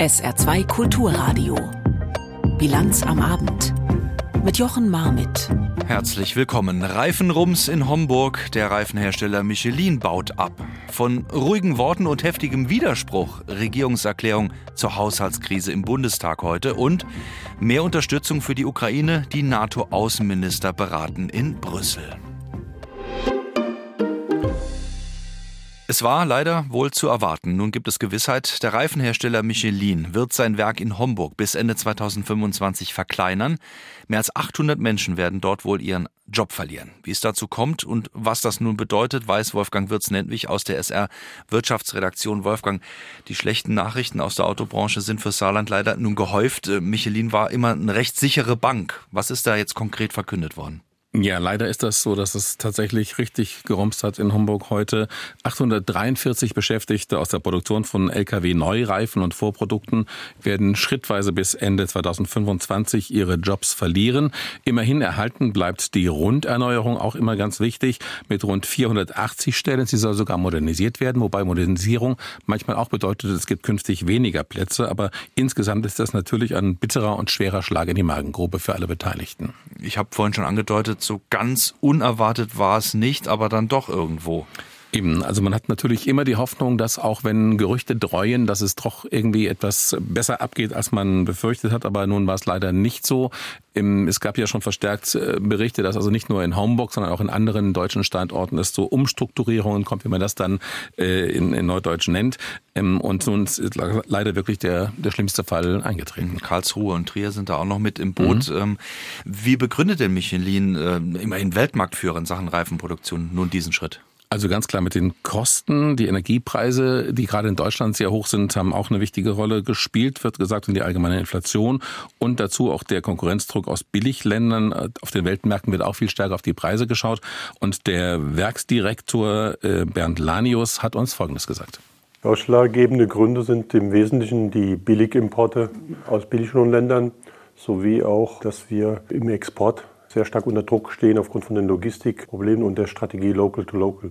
SR2 Kulturradio. Bilanz am Abend. Mit Jochen Marmit. Herzlich willkommen. Reifenrums in Homburg. Der Reifenhersteller Michelin baut ab. Von ruhigen Worten und heftigem Widerspruch. Regierungserklärung zur Haushaltskrise im Bundestag heute. Und mehr Unterstützung für die Ukraine. Die NATO-Außenminister beraten in Brüssel. Es war leider wohl zu erwarten. Nun gibt es Gewissheit, der Reifenhersteller Michelin wird sein Werk in Homburg bis Ende 2025 verkleinern. Mehr als 800 Menschen werden dort wohl ihren Job verlieren. Wie es dazu kommt und was das nun bedeutet, weiß Wolfgang Wirz-Nentwich aus der SR Wirtschaftsredaktion. Wolfgang, die schlechten Nachrichten aus der Autobranche sind für Saarland leider nun gehäuft. Michelin war immer eine recht sichere Bank. Was ist da jetzt konkret verkündet worden? Ja, leider ist das so, dass es tatsächlich richtig gerumst hat in Homburg heute. 843 Beschäftigte aus der Produktion von Lkw-Neureifen und Vorprodukten werden schrittweise bis Ende 2025 ihre Jobs verlieren. Immerhin erhalten bleibt die Runderneuerung auch immer ganz wichtig mit rund 480 Stellen. Sie soll sogar modernisiert werden, wobei Modernisierung manchmal auch bedeutet, es gibt künftig weniger Plätze. Aber insgesamt ist das natürlich ein bitterer und schwerer Schlag in die Magengrube für alle Beteiligten. Ich habe vorhin schon angedeutet, so ganz unerwartet war es nicht, aber dann doch irgendwo. Eben, also man hat natürlich immer die Hoffnung, dass auch wenn Gerüchte dreuen, dass es doch irgendwie etwas besser abgeht, als man befürchtet hat. Aber nun war es leider nicht so. Es gab ja schon verstärkt äh, Berichte, dass also nicht nur in Homburg, sondern auch in anderen deutschen Standorten es zu Umstrukturierungen kommt, wie man das dann äh, in, in Neudeutsch nennt. Ähm, und nun ist leider wirklich der, der schlimmste Fall eingetreten. Karlsruhe und Trier sind da auch noch mit im Boot. Mhm. Ähm, wie begründet denn Michelin, äh, immerhin Weltmarktführer in Sachen Reifenproduktion, nun diesen Schritt? Also ganz klar mit den Kosten, die Energiepreise, die gerade in Deutschland sehr hoch sind, haben auch eine wichtige Rolle gespielt, wird gesagt, und die allgemeine Inflation und dazu auch der Konkurrenzdruck aus Billigländern. Auf den Weltmärkten wird auch viel stärker auf die Preise geschaut. Und der Werksdirektor äh, Bernd Lanius hat uns Folgendes gesagt. Ausschlaggebende Gründe sind im Wesentlichen die Billigimporte aus billigeren Ländern sowie auch, dass wir im Export sehr stark unter Druck stehen aufgrund von den Logistikproblemen und der Strategie Local to Local.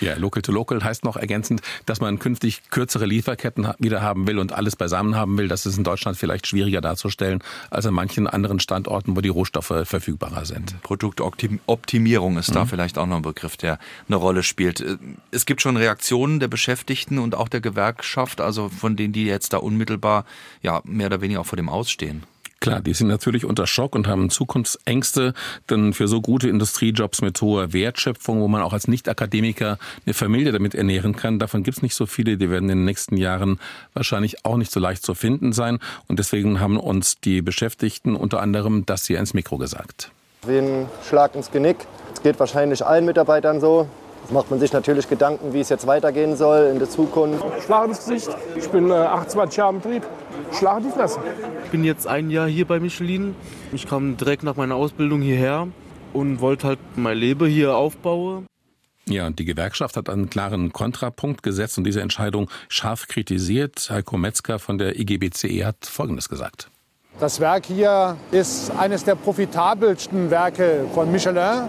Ja, Local to Local heißt noch ergänzend, dass man künftig kürzere Lieferketten wieder haben will und alles beisammen haben will. Das ist in Deutschland vielleicht schwieriger darzustellen als an manchen anderen Standorten, wo die Rohstoffe verfügbarer sind. Produktoptimierung ist mhm. da vielleicht auch noch ein Begriff, der eine Rolle spielt. Es gibt schon Reaktionen der Beschäftigten und auch der Gewerkschaft, also von denen, die jetzt da unmittelbar ja mehr oder weniger auch vor dem Ausstehen. Klar, die sind natürlich unter Schock und haben Zukunftsängste, denn für so gute Industriejobs mit hoher Wertschöpfung, wo man auch als Nicht-Akademiker eine Familie damit ernähren kann, davon gibt's nicht so viele. Die werden in den nächsten Jahren wahrscheinlich auch nicht so leicht zu finden sein. Und deswegen haben uns die Beschäftigten unter anderem das hier ins Mikro gesagt. Wie ein Schlag ins Genick. Es geht wahrscheinlich allen Mitarbeitern so. Jetzt macht man sich natürlich Gedanken, wie es jetzt weitergehen soll in der Zukunft. Schlag ins Gesicht. Ich bin äh, 28 Jahre im Betrieb. Schlag in die Fresse. Ich bin jetzt ein Jahr hier bei Michelin. Ich kam direkt nach meiner Ausbildung hierher und wollte halt mein Leben hier aufbauen. Ja, und die Gewerkschaft hat einen klaren Kontrapunkt gesetzt und diese Entscheidung scharf kritisiert. Heiko Metzger von der IGBCE hat Folgendes gesagt. Das Werk hier ist eines der profitabelsten Werke von Michelin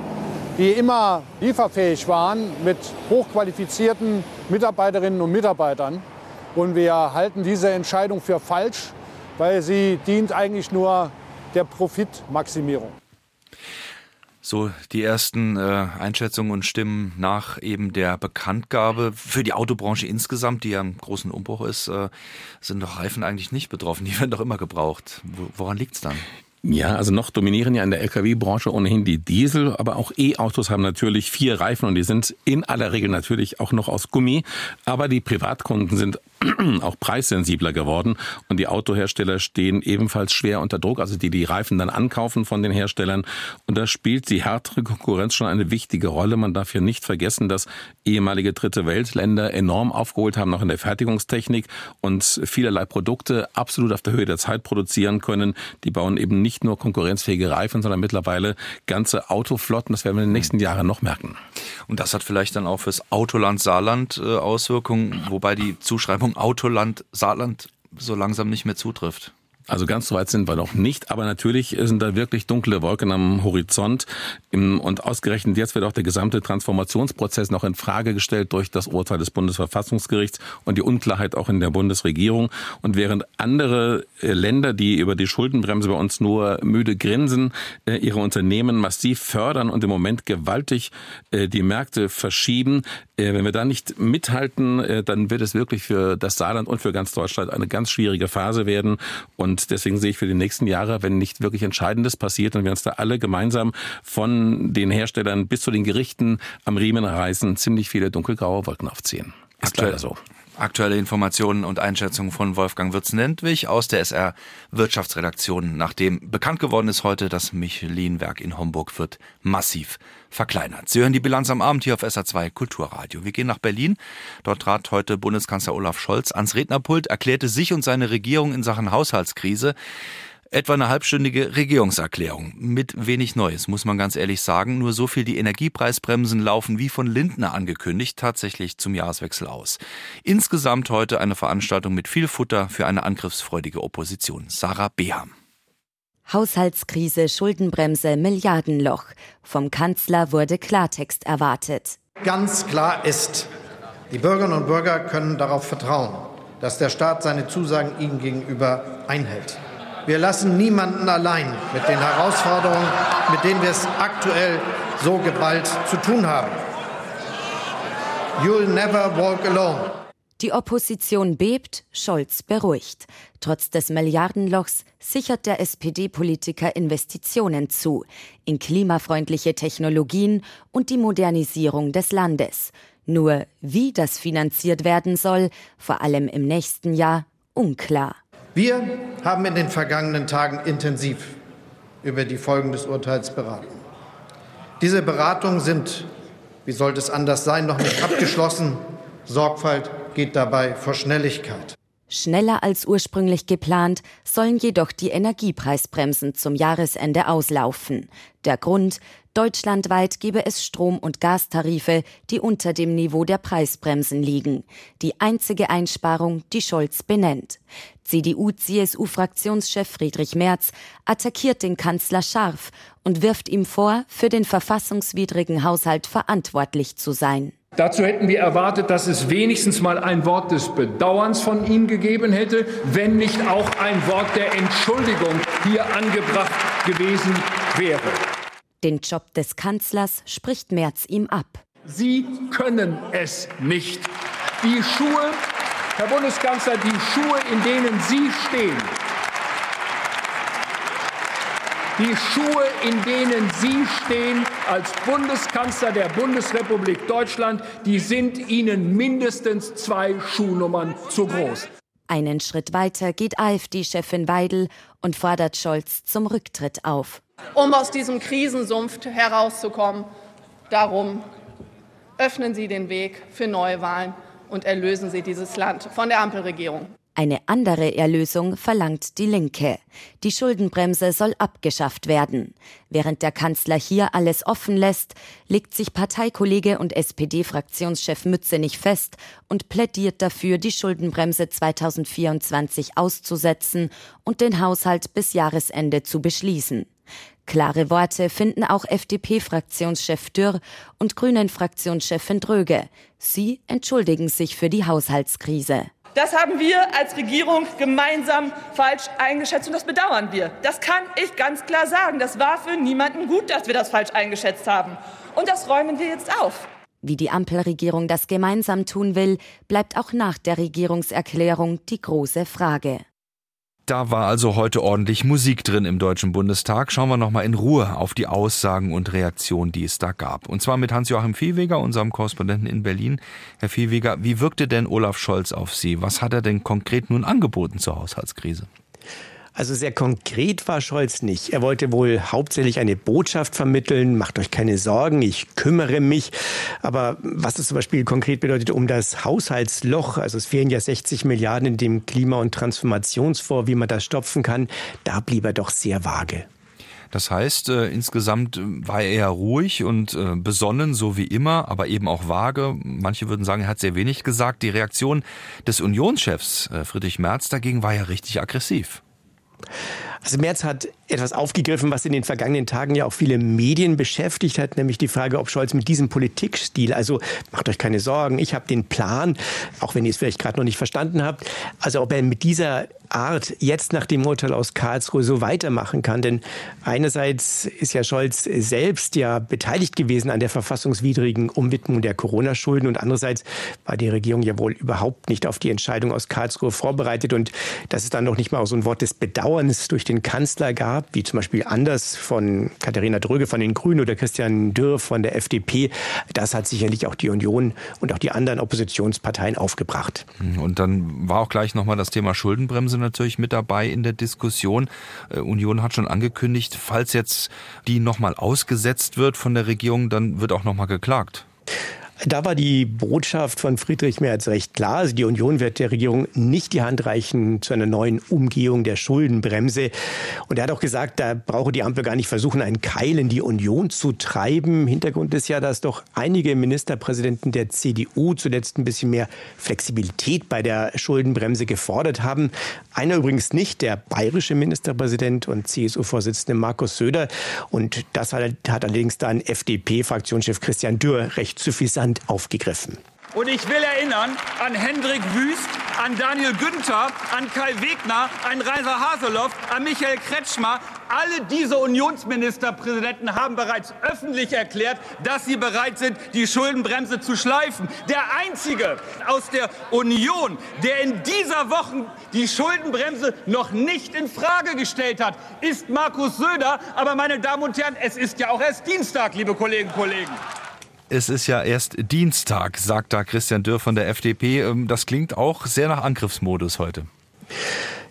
die immer lieferfähig waren mit hochqualifizierten Mitarbeiterinnen und Mitarbeitern. Und wir halten diese Entscheidung für falsch, weil sie dient eigentlich nur der Profitmaximierung. So die ersten äh, Einschätzungen und Stimmen nach eben der Bekanntgabe. Für die Autobranche insgesamt, die ja im großen Umbruch ist, äh, sind doch Reifen eigentlich nicht betroffen. Die werden doch immer gebraucht. Woran liegt es dann? Ja, also noch dominieren ja in der Lkw-Branche ohnehin die Diesel, aber auch E-Autos haben natürlich vier Reifen und die sind in aller Regel natürlich auch noch aus Gummi. Aber die Privatkunden sind auch preissensibler geworden und die Autohersteller stehen ebenfalls schwer unter Druck, also die die Reifen dann ankaufen von den Herstellern. Und da spielt die härtere Konkurrenz schon eine wichtige Rolle. Man darf hier nicht vergessen, dass ehemalige dritte Weltländer enorm aufgeholt haben, noch in der Fertigungstechnik und vielerlei Produkte absolut auf der Höhe der Zeit produzieren können. Die bauen eben nicht nur konkurrenzfähige Reifen, sondern mittlerweile ganze Autoflotten. Das werden wir in den nächsten Jahren noch merken. Und das hat vielleicht dann auch fürs Autoland Saarland äh, Auswirkungen, wobei die Zuschreibung Autoland Saarland so langsam nicht mehr zutrifft. Also ganz so weit sind wir noch nicht, aber natürlich sind da wirklich dunkle Wolken am Horizont. Und ausgerechnet jetzt wird auch der gesamte Transformationsprozess noch in Frage gestellt durch das Urteil des Bundesverfassungsgerichts und die Unklarheit auch in der Bundesregierung. Und während andere äh, Länder, die über die Schuldenbremse bei uns nur müde grinsen, äh, ihre Unternehmen massiv fördern und im Moment gewaltig äh, die Märkte verschieben, wenn wir da nicht mithalten, dann wird es wirklich für das Saarland und für ganz Deutschland eine ganz schwierige Phase werden. Und und deswegen sehe ich für die nächsten Jahre, wenn nicht wirklich Entscheidendes passiert und wir uns da alle gemeinsam von den Herstellern bis zu den Gerichten am Riemen reißen, ziemlich viele dunkelgraue Wolken aufziehen. Ist Aktuell, leider so. Aktuelle Informationen und Einschätzungen von Wolfgang Würz-Nentwich aus der SR Wirtschaftsredaktion, nachdem bekannt geworden ist heute, das Michelin-Werk in Homburg wird massiv verkleinert. Sie hören die Bilanz am Abend hier auf SA2 Kulturradio. Wir gehen nach Berlin. Dort trat heute Bundeskanzler Olaf Scholz ans Rednerpult, erklärte sich und seine Regierung in Sachen Haushaltskrise etwa eine halbstündige Regierungserklärung. Mit wenig Neues, muss man ganz ehrlich sagen. Nur so viel die Energiepreisbremsen laufen wie von Lindner angekündigt tatsächlich zum Jahreswechsel aus. Insgesamt heute eine Veranstaltung mit viel Futter für eine angriffsfreudige Opposition. Sarah Beham. Haushaltskrise, Schuldenbremse, Milliardenloch. Vom Kanzler wurde Klartext erwartet. Ganz klar ist, die Bürgerinnen und Bürger können darauf vertrauen, dass der Staat seine Zusagen ihnen gegenüber einhält. Wir lassen niemanden allein mit den Herausforderungen, mit denen wir es aktuell so geballt zu tun haben. You'll never walk alone. Die Opposition bebt, Scholz beruhigt. Trotz des Milliardenlochs sichert der SPD-Politiker Investitionen zu in klimafreundliche Technologien und die Modernisierung des Landes. Nur wie das finanziert werden soll, vor allem im nächsten Jahr, unklar. Wir haben in den vergangenen Tagen intensiv über die Folgen des Urteils beraten. Diese Beratungen sind, wie sollte es anders sein, noch nicht abgeschlossen. Sorgfalt geht dabei vor Schnelligkeit. Schneller als ursprünglich geplant sollen jedoch die Energiepreisbremsen zum Jahresende auslaufen. Der Grund, deutschlandweit gebe es Strom- und Gastarife, die unter dem Niveau der Preisbremsen liegen. Die einzige Einsparung, die Scholz benennt. CDU-CSU-Fraktionschef Friedrich Merz attackiert den Kanzler scharf und wirft ihm vor, für den verfassungswidrigen Haushalt verantwortlich zu sein. Dazu hätten wir erwartet, dass es wenigstens mal ein Wort des Bedauerns von ihm gegeben hätte, wenn nicht auch ein Wort der Entschuldigung hier angebracht gewesen wäre. Den Job des Kanzlers spricht Merz ihm ab. Sie können es nicht. Die Schuhe, Herr Bundeskanzler, die Schuhe, in denen Sie stehen, die Schuhe, in denen Sie stehen als Bundeskanzler der Bundesrepublik Deutschland, die sind Ihnen mindestens zwei Schuhnummern zu groß. Einen Schritt weiter geht AfD-Chefin Weidel und fordert Scholz zum Rücktritt auf. Um aus diesem Krisensumpf herauszukommen, darum öffnen Sie den Weg für Neuwahlen und erlösen Sie dieses Land von der Ampelregierung. Eine andere Erlösung verlangt die Linke. Die Schuldenbremse soll abgeschafft werden. Während der Kanzler hier alles offen lässt, legt sich Parteikollege und SPD-Fraktionschef Mütze nicht fest und plädiert dafür, die Schuldenbremse 2024 auszusetzen und den Haushalt bis Jahresende zu beschließen. Klare Worte finden auch FDP-Fraktionschef Dürr und Grünen-Fraktionschefin Dröge. Sie entschuldigen sich für die Haushaltskrise. Das haben wir als Regierung gemeinsam falsch eingeschätzt und das bedauern wir. Das kann ich ganz klar sagen. Das war für niemanden gut, dass wir das falsch eingeschätzt haben. Und das räumen wir jetzt auf. Wie die Ampelregierung das gemeinsam tun will, bleibt auch nach der Regierungserklärung die große Frage. Da war also heute ordentlich Musik drin im Deutschen Bundestag. Schauen wir nochmal in Ruhe auf die Aussagen und Reaktionen, die es da gab. Und zwar mit Hans-Joachim Viehweger, unserem Korrespondenten in Berlin. Herr Viehweger, wie wirkte denn Olaf Scholz auf Sie? Was hat er denn konkret nun angeboten zur Haushaltskrise? Also sehr konkret war Scholz nicht. Er wollte wohl hauptsächlich eine Botschaft vermitteln, macht euch keine Sorgen, ich kümmere mich. Aber was es zum Beispiel konkret bedeutet um das Haushaltsloch, also es fehlen ja 60 Milliarden in dem Klima- und Transformationsfonds, wie man das stopfen kann, da blieb er doch sehr vage. Das heißt, äh, insgesamt war er eher ruhig und äh, besonnen, so wie immer, aber eben auch vage. Manche würden sagen, er hat sehr wenig gesagt. Die Reaktion des Unionschefs äh, Friedrich Merz dagegen war ja richtig aggressiv. Also Merz hat etwas aufgegriffen, was in den vergangenen Tagen ja auch viele Medien beschäftigt hat, nämlich die Frage, ob Scholz mit diesem Politikstil, also macht euch keine Sorgen, ich habe den Plan, auch wenn ihr es vielleicht gerade noch nicht verstanden habt, also ob er mit dieser Art jetzt nach dem Urteil aus Karlsruhe so weitermachen kann. Denn einerseits ist ja Scholz selbst ja beteiligt gewesen an der verfassungswidrigen Umwidmung der Corona-Schulden und andererseits war die Regierung ja wohl überhaupt nicht auf die Entscheidung aus Karlsruhe vorbereitet und dass es dann noch nicht mal so ein Wort des Bedauerns durch den Kanzler gab, wie zum Beispiel anders von Katharina Dröge von den Grünen oder Christian Dürr von der FDP, das hat sicherlich auch die Union und auch die anderen Oppositionsparteien aufgebracht. Und dann war auch gleich nochmal das Thema Schuldenbremse natürlich mit dabei in der Diskussion. Äh, Union hat schon angekündigt, falls jetzt die nochmal ausgesetzt wird von der Regierung, dann wird auch nochmal geklagt. Da war die Botschaft von Friedrich Merz recht klar. Also die Union wird der Regierung nicht die Hand reichen zu einer neuen Umgehung der Schuldenbremse. Und er hat auch gesagt, da brauche die Ampel gar nicht versuchen, einen Keil in die Union zu treiben. Hintergrund ist ja, dass doch einige Ministerpräsidenten der CDU zuletzt ein bisschen mehr Flexibilität bei der Schuldenbremse gefordert haben. Einer übrigens nicht, der bayerische Ministerpräsident und CSU-Vorsitzende Markus Söder. Und das hat, hat allerdings dann FDP-Fraktionschef Christian Dürr recht suffisant Hand aufgegriffen. Und ich will erinnern an Hendrik Wüst, an Daniel Günther, an Kai Wegner, an Reiser Haseloff, an Michael Kretschmer. Alle diese Unionsministerpräsidenten haben bereits öffentlich erklärt, dass sie bereit sind, die Schuldenbremse zu schleifen. Der einzige aus der Union, der in dieser Woche die Schuldenbremse noch nicht in Frage gestellt hat, ist Markus Söder. Aber meine Damen und Herren, es ist ja auch erst Dienstag, liebe Kolleginnen und Kollegen. Es ist ja erst Dienstag, sagt da Christian Dürr von der FDP. Ähm, das klingt auch sehr nach Angriffsmodus heute.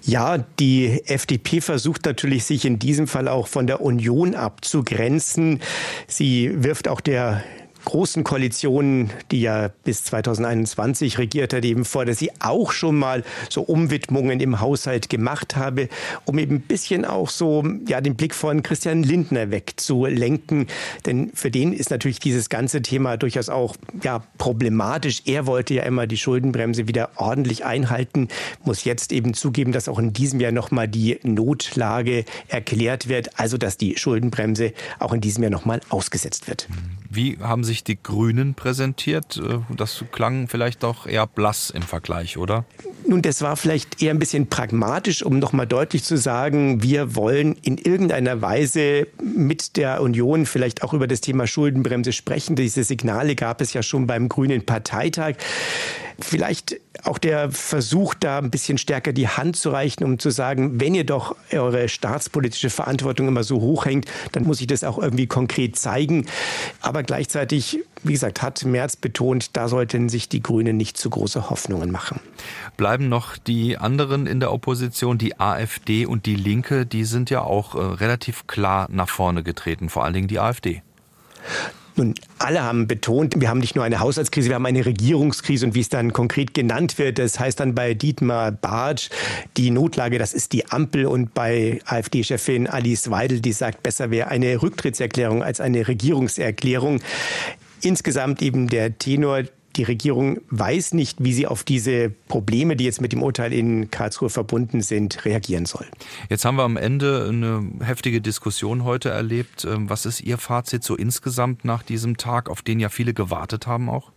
Ja, die FDP versucht natürlich, sich in diesem Fall auch von der Union abzugrenzen. Sie wirft auch der großen Koalitionen, die ja bis 2021 regiert hat, eben vor, dass sie auch schon mal so Umwidmungen im Haushalt gemacht habe, um eben ein bisschen auch so ja den Blick von Christian Lindner wegzulenken, denn für den ist natürlich dieses ganze Thema durchaus auch ja problematisch. Er wollte ja immer die Schuldenbremse wieder ordentlich einhalten, muss jetzt eben zugeben, dass auch in diesem Jahr noch mal die Notlage erklärt wird, also dass die Schuldenbremse auch in diesem Jahr noch mal ausgesetzt wird. Wie haben sich die Grünen präsentiert? Äh, das klang vielleicht doch eher blass im Vergleich, oder? Nun, das war vielleicht eher ein bisschen pragmatisch, um nochmal deutlich zu sagen, wir wollen in irgendeiner Weise mit der Union vielleicht auch über das Thema Schuldenbremse sprechen. Diese Signale gab es ja schon beim Grünen Parteitag. Vielleicht auch der Versuch, da ein bisschen stärker die Hand zu reichen, um zu sagen, wenn ihr doch eure staatspolitische Verantwortung immer so hoch hängt, dann muss ich das auch irgendwie konkret zeigen. Aber gleichzeitig, wie gesagt, hat Merz betont, da sollten sich die Grünen nicht zu große Hoffnungen machen. Bleiben noch die anderen in der Opposition, die AfD und die Linke, die sind ja auch äh, relativ klar nach vorne getreten, vor allen Dingen die AfD. Nun, alle haben betont, wir haben nicht nur eine Haushaltskrise, wir haben eine Regierungskrise und wie es dann konkret genannt wird, das heißt dann bei Dietmar Bartsch, die Notlage, das ist die Ampel und bei AfD-Chefin Alice Weidel, die sagt, besser wäre eine Rücktrittserklärung als eine Regierungserklärung. Insgesamt eben der Tenor, die Regierung weiß nicht, wie sie auf diese Probleme, die jetzt mit dem Urteil in Karlsruhe verbunden sind, reagieren soll. Jetzt haben wir am Ende eine heftige Diskussion heute erlebt. Ähm, was ist Ihr Fazit so insgesamt nach diesem Tag, auf den ja viele gewartet haben auch?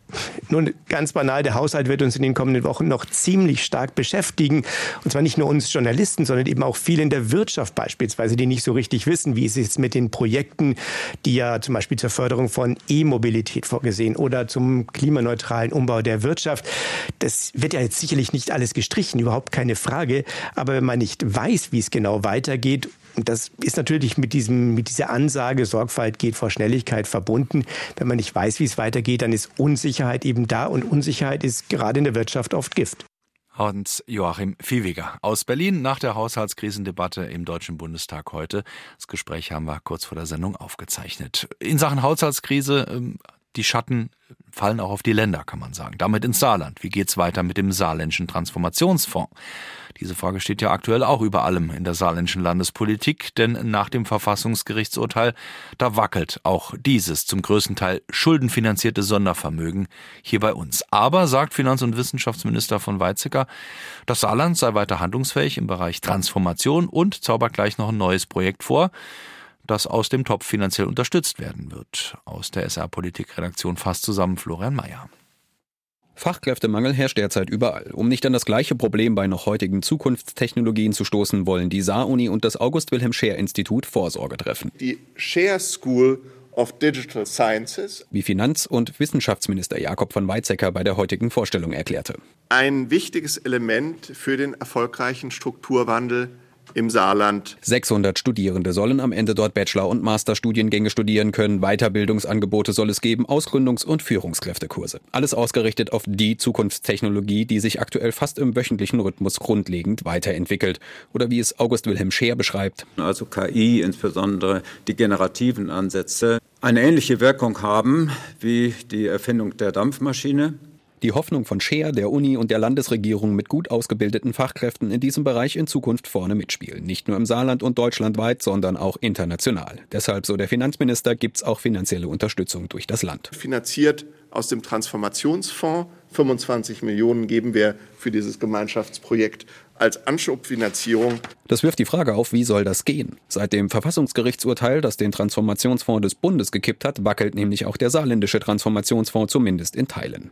Nun, ganz banal, der Haushalt wird uns in den kommenden Wochen noch ziemlich stark beschäftigen. Und zwar nicht nur uns Journalisten, sondern eben auch viele in der Wirtschaft beispielsweise, die nicht so richtig wissen, wie es jetzt mit den Projekten, die ja zum Beispiel zur Förderung von E-Mobilität vorgesehen oder zum klimaneutralen Umbau der Wirtschaft. Das wird ja jetzt sicherlich nicht alles gestrichen, überhaupt keine Frage. Aber wenn man nicht weiß, wie es genau weitergeht und das ist natürlich mit, diesem, mit dieser Ansage, Sorgfalt geht vor Schnelligkeit verbunden. Wenn man nicht weiß, wie es weitergeht, dann ist Unsicherheit eben da und Unsicherheit ist gerade in der Wirtschaft oft Gift. Hans-Joachim Viehweger aus Berlin nach der Haushaltskrisendebatte im Deutschen Bundestag heute. Das Gespräch haben wir kurz vor der Sendung aufgezeichnet. In Sachen Haushaltskrise ähm, die Schatten fallen auch auf die Länder, kann man sagen. Damit ins Saarland. Wie geht's weiter mit dem saarländischen Transformationsfonds? Diese Frage steht ja aktuell auch über allem in der saarländischen Landespolitik, denn nach dem Verfassungsgerichtsurteil, da wackelt auch dieses zum größten Teil schuldenfinanzierte Sondervermögen hier bei uns. Aber, sagt Finanz- und Wissenschaftsminister von Weizsäcker, das Saarland sei weiter handlungsfähig im Bereich Transformation und zaubert gleich noch ein neues Projekt vor das aus dem Topf finanziell unterstützt werden wird. Aus der SR-Politik-Redaktion fasst zusammen Florian Mayer. Fachkräftemangel herrscht derzeit überall. Um nicht an das gleiche Problem bei noch heutigen Zukunftstechnologien zu stoßen, wollen die Saar-Uni und das August-Wilhelm-Scheer-Institut Vorsorge treffen. Die Scheer School of Digital Sciences, wie Finanz- und Wissenschaftsminister Jakob von Weizsäcker bei der heutigen Vorstellung erklärte. Ein wichtiges Element für den erfolgreichen Strukturwandel im Saarland. 600 Studierende sollen am Ende dort Bachelor- und Masterstudiengänge studieren können. Weiterbildungsangebote soll es geben, Ausgründungs- und Führungskräftekurse. Alles ausgerichtet auf die Zukunftstechnologie, die sich aktuell fast im wöchentlichen Rhythmus grundlegend weiterentwickelt. Oder wie es August Wilhelm Scheer beschreibt. Also KI, insbesondere die generativen Ansätze, eine ähnliche Wirkung haben wie die Erfindung der Dampfmaschine. Die Hoffnung von Scheer, der Uni und der Landesregierung mit gut ausgebildeten Fachkräften in diesem Bereich in Zukunft vorne mitspielen. Nicht nur im Saarland und deutschlandweit, sondern auch international. Deshalb, so der Finanzminister, gibt es auch finanzielle Unterstützung durch das Land. Finanziert aus dem Transformationsfonds 25 Millionen geben wir für dieses Gemeinschaftsprojekt als Anschubfinanzierung. Das wirft die Frage auf, wie soll das gehen? Seit dem Verfassungsgerichtsurteil, das den Transformationsfonds des Bundes gekippt hat, wackelt nämlich auch der saarländische Transformationsfonds zumindest in Teilen.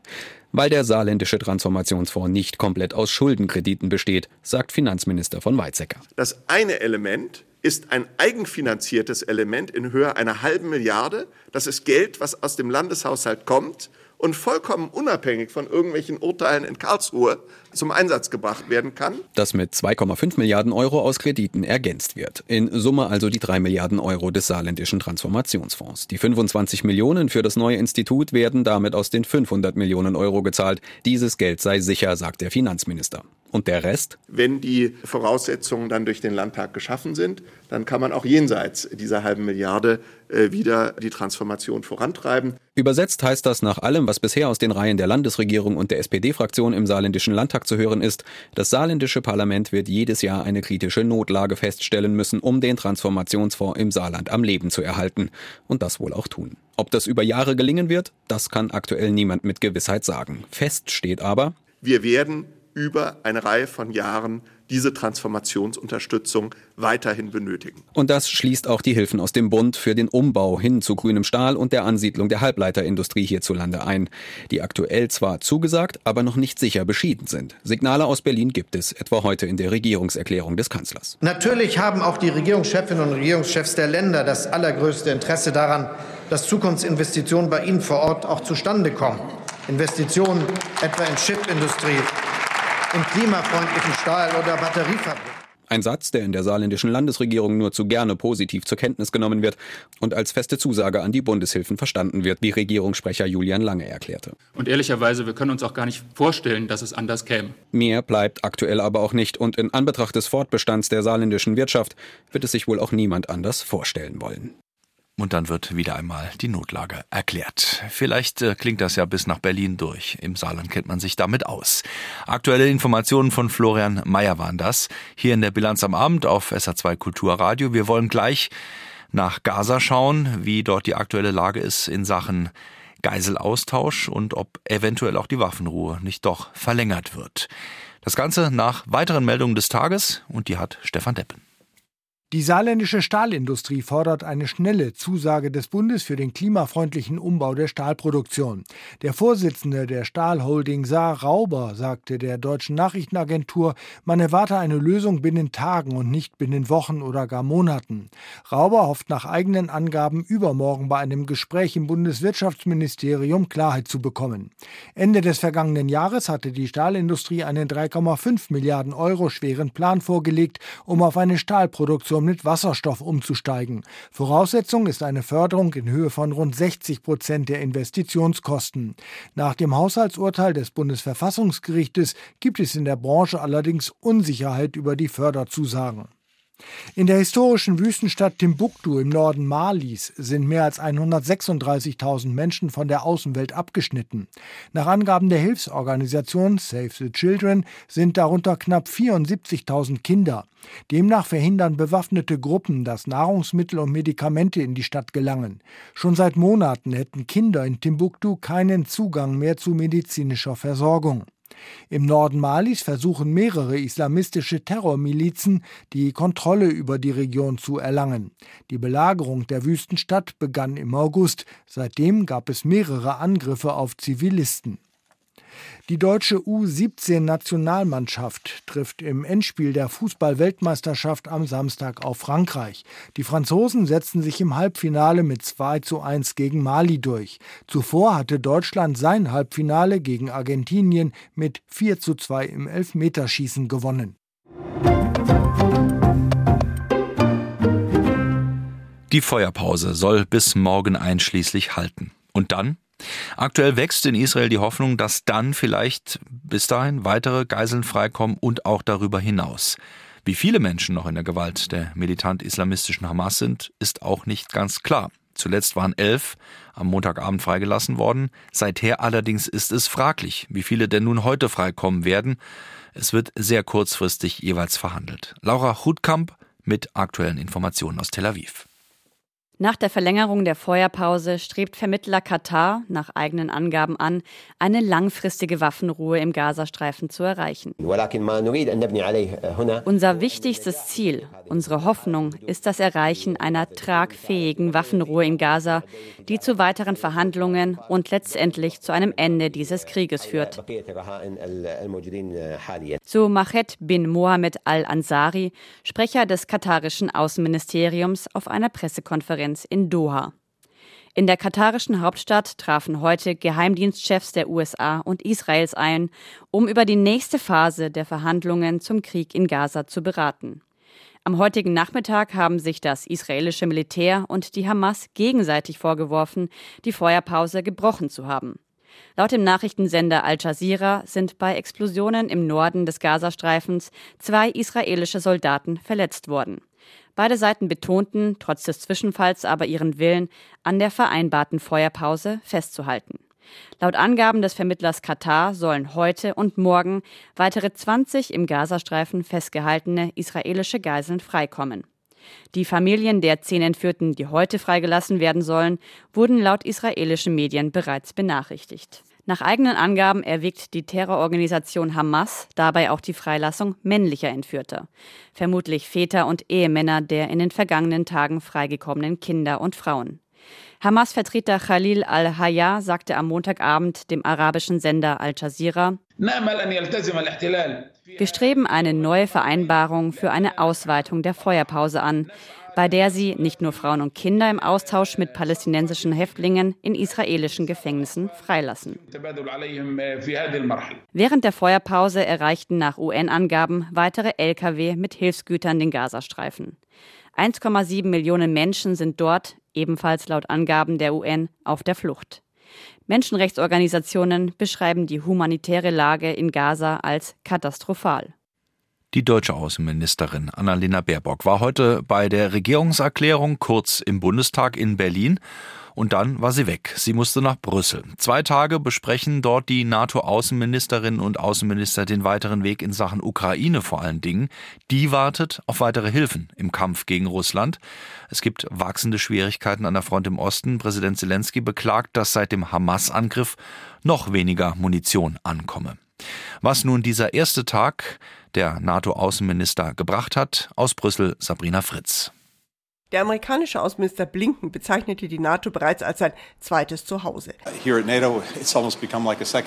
Weil der saarländische Transformationsfonds nicht komplett aus Schuldenkrediten besteht, sagt Finanzminister von Weizsäcker. Das eine Element ist ein eigenfinanziertes Element in Höhe einer halben Milliarde. Das ist Geld, was aus dem Landeshaushalt kommt und vollkommen unabhängig von irgendwelchen Urteilen in Karlsruhe zum Einsatz gebracht werden kann. Das mit 2,5 Milliarden Euro aus Krediten ergänzt wird. In Summe also die 3 Milliarden Euro des saarländischen Transformationsfonds. Die 25 Millionen für das neue Institut werden damit aus den 500 Millionen Euro gezahlt. Dieses Geld sei sicher, sagt der Finanzminister. Und der Rest? Wenn die Voraussetzungen dann durch den Landtag geschaffen sind, dann kann man auch jenseits dieser halben Milliarde äh, wieder die Transformation vorantreiben. Übersetzt heißt das nach allem, was bisher aus den Reihen der Landesregierung und der SPD-Fraktion im saarländischen Landtag zu hören ist, das saarländische Parlament wird jedes Jahr eine kritische Notlage feststellen müssen, um den Transformationsfonds im Saarland am Leben zu erhalten. Und das wohl auch tun. Ob das über Jahre gelingen wird, das kann aktuell niemand mit Gewissheit sagen. Fest steht aber, wir werden über eine Reihe von Jahren diese Transformationsunterstützung weiterhin benötigen. Und das schließt auch die Hilfen aus dem Bund für den Umbau hin zu grünem Stahl und der Ansiedlung der Halbleiterindustrie hierzulande ein, die aktuell zwar zugesagt, aber noch nicht sicher beschieden sind. Signale aus Berlin gibt es, etwa heute in der Regierungserklärung des Kanzlers. Natürlich haben auch die Regierungschefinnen und Regierungschefs der Länder das allergrößte Interesse daran, dass Zukunftsinvestitionen bei ihnen vor Ort auch zustande kommen. Investitionen etwa in Chipindustrie, in klimafreundlichen Stahl- oder Batteriefabriken. Ein Satz, der in der saarländischen Landesregierung nur zu gerne positiv zur Kenntnis genommen wird und als feste Zusage an die Bundeshilfen verstanden wird, wie Regierungssprecher Julian Lange erklärte. Und ehrlicherweise, wir können uns auch gar nicht vorstellen, dass es anders käme. Mehr bleibt aktuell aber auch nicht und in Anbetracht des Fortbestands der saarländischen Wirtschaft wird es sich wohl auch niemand anders vorstellen wollen. Und dann wird wieder einmal die Notlage erklärt. Vielleicht äh, klingt das ja bis nach Berlin durch. Im Saarland kennt man sich damit aus. Aktuelle Informationen von Florian Mayer waren das. Hier in der Bilanz am Abend auf SA2 Kulturradio. Wir wollen gleich nach Gaza schauen, wie dort die aktuelle Lage ist in Sachen Geiselaustausch und ob eventuell auch die Waffenruhe nicht doch verlängert wird. Das Ganze nach weiteren Meldungen des Tages und die hat Stefan Deppen. Die saarländische Stahlindustrie fordert eine schnelle Zusage des Bundes für den klimafreundlichen Umbau der Stahlproduktion. Der Vorsitzende der Stahlholding Saar Rauber sagte der deutschen Nachrichtenagentur, man erwarte eine Lösung binnen Tagen und nicht binnen Wochen oder gar Monaten. Rauber hofft nach eigenen Angaben übermorgen bei einem Gespräch im Bundeswirtschaftsministerium Klarheit zu bekommen. Ende des vergangenen Jahres hatte die Stahlindustrie einen 3,5 Milliarden Euro schweren Plan vorgelegt, um auf eine Stahlproduktion um mit Wasserstoff umzusteigen. Voraussetzung ist eine Förderung in Höhe von rund 60 Prozent der Investitionskosten. Nach dem Haushaltsurteil des Bundesverfassungsgerichtes gibt es in der Branche allerdings Unsicherheit über die Förderzusagen. In der historischen Wüstenstadt Timbuktu im Norden Malis sind mehr als 136.000 Menschen von der Außenwelt abgeschnitten. Nach Angaben der Hilfsorganisation Save the Children sind darunter knapp 74.000 Kinder. Demnach verhindern bewaffnete Gruppen, dass Nahrungsmittel und Medikamente in die Stadt gelangen. Schon seit Monaten hätten Kinder in Timbuktu keinen Zugang mehr zu medizinischer Versorgung. Im Norden Malis versuchen mehrere islamistische Terrormilizen, die Kontrolle über die Region zu erlangen. Die Belagerung der Wüstenstadt begann im August. Seitdem gab es mehrere Angriffe auf Zivilisten. Die deutsche U17-Nationalmannschaft trifft im Endspiel der Fußball-Weltmeisterschaft am Samstag auf Frankreich. Die Franzosen setzten sich im Halbfinale mit 2 zu 1 gegen Mali durch. Zuvor hatte Deutschland sein Halbfinale gegen Argentinien mit 4 zu 2 im Elfmeterschießen gewonnen. Die Feuerpause soll bis morgen einschließlich halten. Und dann? Aktuell wächst in Israel die Hoffnung, dass dann vielleicht bis dahin weitere Geiseln freikommen und auch darüber hinaus. Wie viele Menschen noch in der Gewalt der militant-islamistischen Hamas sind, ist auch nicht ganz klar. Zuletzt waren elf am Montagabend freigelassen worden. Seither allerdings ist es fraglich, wie viele denn nun heute freikommen werden. Es wird sehr kurzfristig jeweils verhandelt. Laura Hutkamp mit aktuellen Informationen aus Tel Aviv. Nach der Verlängerung der Feuerpause strebt Vermittler Katar nach eigenen Angaben an, eine langfristige Waffenruhe im Gazastreifen zu erreichen. Unser wichtigstes Ziel, unsere Hoffnung ist das Erreichen einer tragfähigen Waffenruhe in Gaza, die zu weiteren Verhandlungen und letztendlich zu einem Ende dieses Krieges führt. So Mached bin Mohammed al-Ansari, Sprecher des katarischen Außenministeriums auf einer Pressekonferenz Konferenz in Doha. In der katarischen Hauptstadt trafen heute Geheimdienstchefs der USA und Israels ein, um über die nächste Phase der Verhandlungen zum Krieg in Gaza zu beraten. Am heutigen Nachmittag haben sich das israelische Militär und die Hamas gegenseitig vorgeworfen, die Feuerpause gebrochen zu haben. Laut dem Nachrichtensender Al Jazeera sind bei Explosionen im Norden des Gazastreifens zwei israelische Soldaten verletzt worden. Beide Seiten betonten, trotz des Zwischenfalls aber ihren Willen, an der vereinbarten Feuerpause festzuhalten. Laut Angaben des Vermittlers Katar sollen heute und morgen weitere 20 im Gazastreifen festgehaltene israelische Geiseln freikommen. Die Familien der zehn Entführten, die heute freigelassen werden sollen, wurden laut israelischen Medien bereits benachrichtigt. Nach eigenen Angaben erwägt die Terrororganisation Hamas dabei auch die Freilassung männlicher Entführter, vermutlich Väter und Ehemänner der in den vergangenen Tagen freigekommenen Kinder und Frauen. Hamas-Vertreter Khalil al-Hayya sagte am Montagabend dem arabischen Sender Al Jazeera, wir streben eine neue Vereinbarung für eine Ausweitung der Feuerpause an, bei der sie nicht nur Frauen und Kinder im Austausch mit palästinensischen Häftlingen in israelischen Gefängnissen freilassen. Während der Feuerpause erreichten nach UN-Angaben weitere Lkw mit Hilfsgütern den Gazastreifen. 1,7 Millionen Menschen sind dort, ebenfalls laut Angaben der UN, auf der Flucht. Menschenrechtsorganisationen beschreiben die humanitäre Lage in Gaza als katastrophal. Die deutsche Außenministerin Annalena Baerbock war heute bei der Regierungserklärung kurz im Bundestag in Berlin und dann war sie weg. Sie musste nach Brüssel. Zwei Tage besprechen dort die NATO-Außenministerinnen und Außenminister den weiteren Weg in Sachen Ukraine vor allen Dingen. Die wartet auf weitere Hilfen im Kampf gegen Russland. Es gibt wachsende Schwierigkeiten an der Front im Osten. Präsident Zelensky beklagt, dass seit dem Hamas-Angriff noch weniger Munition ankomme. Was nun dieser erste Tag der NATO-Außenminister gebracht hat, aus Brüssel Sabrina Fritz. Der amerikanische Außenminister Blinken bezeichnete die NATO bereits als sein zweites Zuhause. NATO, like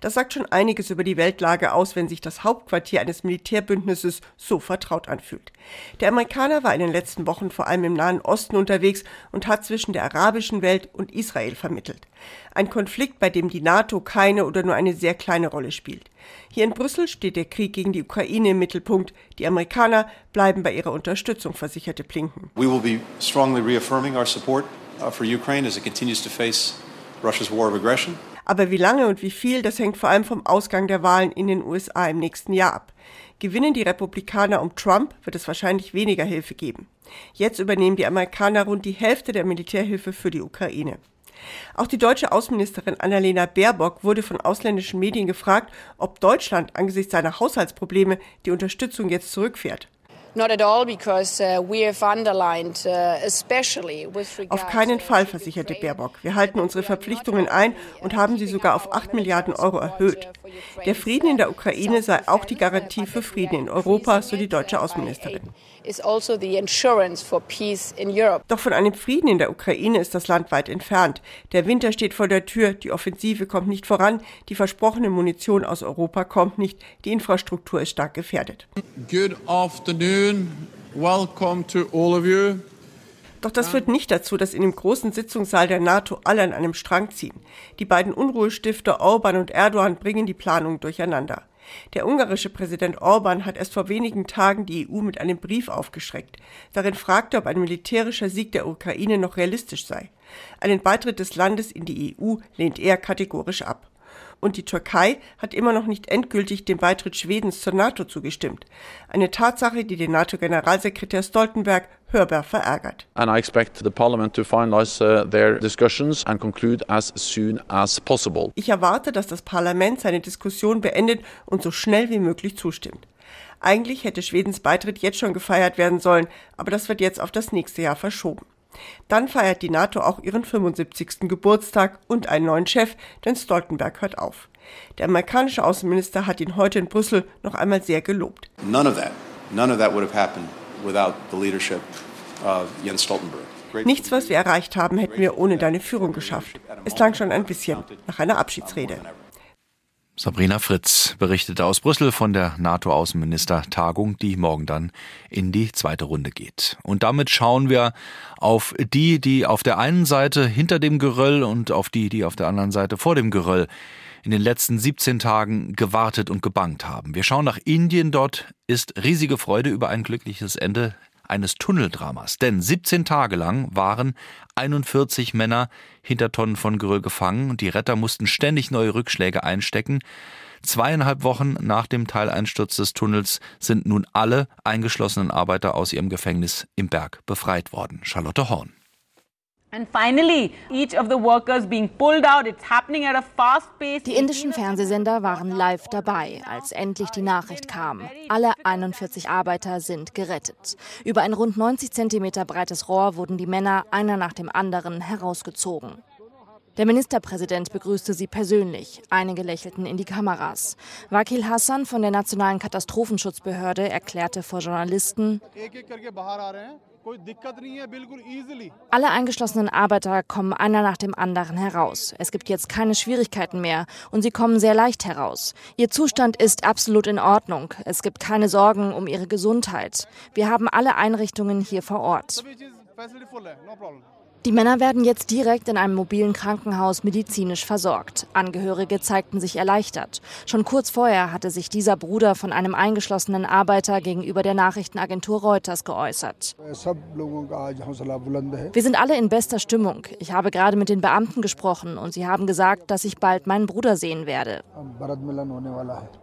das sagt schon einiges über die Weltlage aus, wenn sich das Hauptquartier eines Militärbündnisses so vertraut anfühlt. Der Amerikaner war in den letzten Wochen vor allem im Nahen Osten unterwegs und hat zwischen der arabischen Welt und Israel vermittelt. Ein Konflikt, bei dem die NATO keine oder nur eine sehr kleine Rolle spielt. Hier in Brüssel steht der Krieg gegen die Ukraine im Mittelpunkt. Die Amerikaner bleiben bei ihrer Unterstützung, versicherte Blinken. We will be strongly reaffirming our support uh, for Ukraine as it continues to face Russia's war of aggression. Aber wie lange und wie viel, das hängt vor allem vom Ausgang der Wahlen in den USA im nächsten Jahr ab. Gewinnen die Republikaner um Trump, wird es wahrscheinlich weniger Hilfe geben. Jetzt übernehmen die Amerikaner rund die Hälfte der Militärhilfe für die Ukraine. Auch die deutsche Außenministerin Annalena Baerbock wurde von ausländischen Medien gefragt, ob Deutschland angesichts seiner Haushaltsprobleme die Unterstützung jetzt zurückfährt. Uh, uh, auf keinen Fall, versicherte Baerbock. Wir halten unsere Verpflichtungen ein und haben sie sogar auf 8 Milliarden Euro erhöht. Der Frieden in der Ukraine sei auch die Garantie für Frieden in Europa, so die deutsche Außenministerin. Also Doch von einem Frieden in der Ukraine ist das Land weit entfernt. Der Winter steht vor der Tür, die Offensive kommt nicht voran, die versprochene Munition aus Europa kommt nicht, die Infrastruktur ist stark gefährdet. Good afternoon. Welcome to all of you. Doch das führt nicht dazu, dass in dem großen Sitzungssaal der NATO alle an einem Strang ziehen. Die beiden Unruhestifter Orban und Erdogan bringen die Planung durcheinander. Der ungarische Präsident Orban hat erst vor wenigen Tagen die EU mit einem Brief aufgeschreckt. Darin fragte, ob ein militärischer Sieg der Ukraine noch realistisch sei. Einen Beitritt des Landes in die EU lehnt er kategorisch ab und die Türkei hat immer noch nicht endgültig dem Beitritt Schwedens zur NATO zugestimmt. Eine Tatsache, die den NATO-Generalsekretär Stoltenberg hörbar verärgert. And I expect the Parliament to finalize uh, their discussions and conclude as soon as possible. Ich erwarte, dass das Parlament seine Diskussion beendet und so schnell wie möglich zustimmt. Eigentlich hätte Schwedens Beitritt jetzt schon gefeiert werden sollen, aber das wird jetzt auf das nächste Jahr verschoben. Dann feiert die NATO auch ihren 75. Geburtstag und einen neuen Chef, denn Stoltenberg hört auf. Der amerikanische Außenminister hat ihn heute in Brüssel noch einmal sehr gelobt. None of that, none of that would have happened without the leadership of Jens Stoltenberg. Nichts, was wir erreicht haben, hätten wir ohne deine Führung geschafft. Es klang schon ein bisschen nach einer Abschiedsrede. Sabrina Fritz berichtete aus Brüssel von der NATO-Außenminister-Tagung, die morgen dann in die zweite Runde geht. Und damit schauen wir auf die, die auf der einen Seite hinter dem Geröll und auf die, die auf der anderen Seite vor dem Geröll in den letzten 17 Tagen gewartet und gebangt haben. Wir schauen nach Indien. Dort ist riesige Freude über ein glückliches Ende eines Tunneldramas. Denn 17 Tage lang waren 41 Männer hinter Tonnen von Geröll gefangen und die Retter mussten ständig neue Rückschläge einstecken. Zweieinhalb Wochen nach dem Teileinsturz des Tunnels sind nun alle eingeschlossenen Arbeiter aus ihrem Gefängnis im Berg befreit worden. Charlotte Horn. Die indischen Fernsehsender waren live dabei, als endlich die Nachricht kam. Alle 41 Arbeiter sind gerettet. Über ein rund 90 Zentimeter breites Rohr wurden die Männer einer nach dem anderen herausgezogen. Der Ministerpräsident begrüßte sie persönlich. Einige lächelten in die Kameras. Wakil Hassan von der Nationalen Katastrophenschutzbehörde erklärte vor Journalisten, alle eingeschlossenen Arbeiter kommen einer nach dem anderen heraus. Es gibt jetzt keine Schwierigkeiten mehr und sie kommen sehr leicht heraus. Ihr Zustand ist absolut in Ordnung. Es gibt keine Sorgen um ihre Gesundheit. Wir haben alle Einrichtungen hier vor Ort. Die Männer werden jetzt direkt in einem mobilen Krankenhaus medizinisch versorgt. Angehörige zeigten sich erleichtert. Schon kurz vorher hatte sich dieser Bruder von einem eingeschlossenen Arbeiter gegenüber der Nachrichtenagentur Reuters geäußert. Wir sind alle in bester Stimmung. Ich habe gerade mit den Beamten gesprochen und sie haben gesagt, dass ich bald meinen Bruder sehen werde.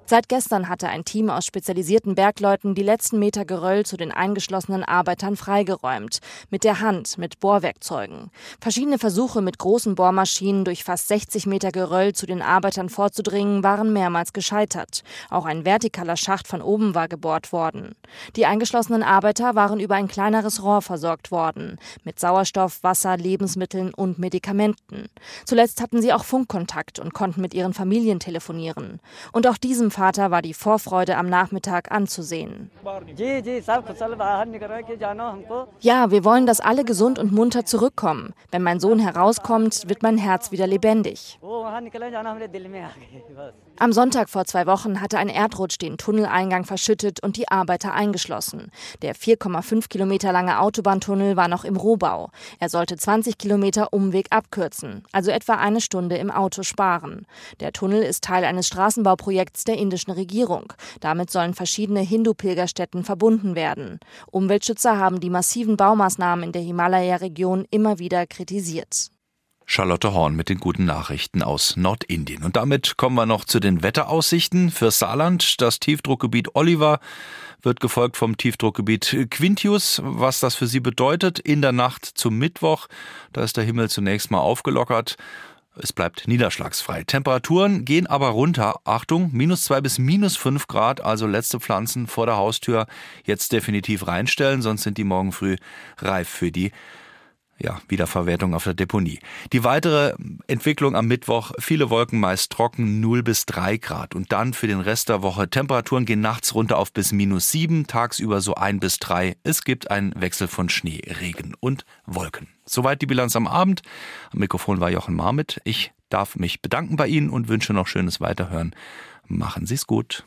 Seit gestern hatte ein Team aus spezialisierten Bergleuten die letzten Meter Geröll zu den eingeschlossenen Arbeitern freigeräumt. Mit der Hand, mit Bohrwerkzeugen erzeugen. Verschiedene Versuche mit großen Bohrmaschinen durch fast 60 Meter Geröll zu den Arbeitern vorzudringen, waren mehrmals gescheitert. Auch ein vertikaler Schacht von oben war gebohrt worden. Die eingeschlossenen Arbeiter waren über ein kleineres Rohr versorgt worden, mit Sauerstoff, Wasser, Lebensmitteln und Medikamenten. Zuletzt hatten sie auch Funkkontakt und konnten mit ihren Familien telefonieren. Und auch diesem Vater war die Vorfreude am Nachmittag anzusehen. Ja, wir wollen, dass alle gesund und munter zurück zurückkommen. Wenn mein Sohn herauskommt, wird mein Herz wieder lebendig. Am Sonntag vor zwei Wochen hatte ein Erdrutsch den Tunneleingang verschüttet und die Arbeiter eingeschlossen. Der 4,5 Kilometer lange Autobahntunnel war noch im Rohbau. Er sollte 20 Kilometer Umweg abkürzen, also etwa eine Stunde im Auto sparen. Der Tunnel ist Teil eines Straßenbauprojekts der indischen Regierung. Damit sollen verschiedene Hindu-Pilgerstätten verbunden werden. Umweltschützer haben die massiven Baumaßnahmen in der Himalaya-Region immer wieder kritisiert. Charlotte Horn mit den guten Nachrichten aus Nordindien. Und damit kommen wir noch zu den Wetteraussichten für Saarland. Das Tiefdruckgebiet Oliver wird gefolgt vom Tiefdruckgebiet Quintius. Was das für Sie bedeutet in der Nacht zum Mittwoch, da ist der Himmel zunächst mal aufgelockert. Es bleibt niederschlagsfrei. Temperaturen gehen aber runter. Achtung, minus zwei bis minus fünf Grad, also letzte Pflanzen vor der Haustür jetzt definitiv reinstellen, sonst sind die morgen früh reif für die ja, Wiederverwertung auf der Deponie. Die weitere Entwicklung am Mittwoch, viele Wolken meist trocken, 0 bis 3 Grad. Und dann für den Rest der Woche, Temperaturen gehen nachts runter auf bis minus 7, tagsüber so 1 bis 3. Es gibt einen Wechsel von Schnee, Regen und Wolken. Soweit die Bilanz am Abend. Am Mikrofon war Jochen Marmit. Ich darf mich bedanken bei Ihnen und wünsche noch schönes Weiterhören. Machen Sie es gut.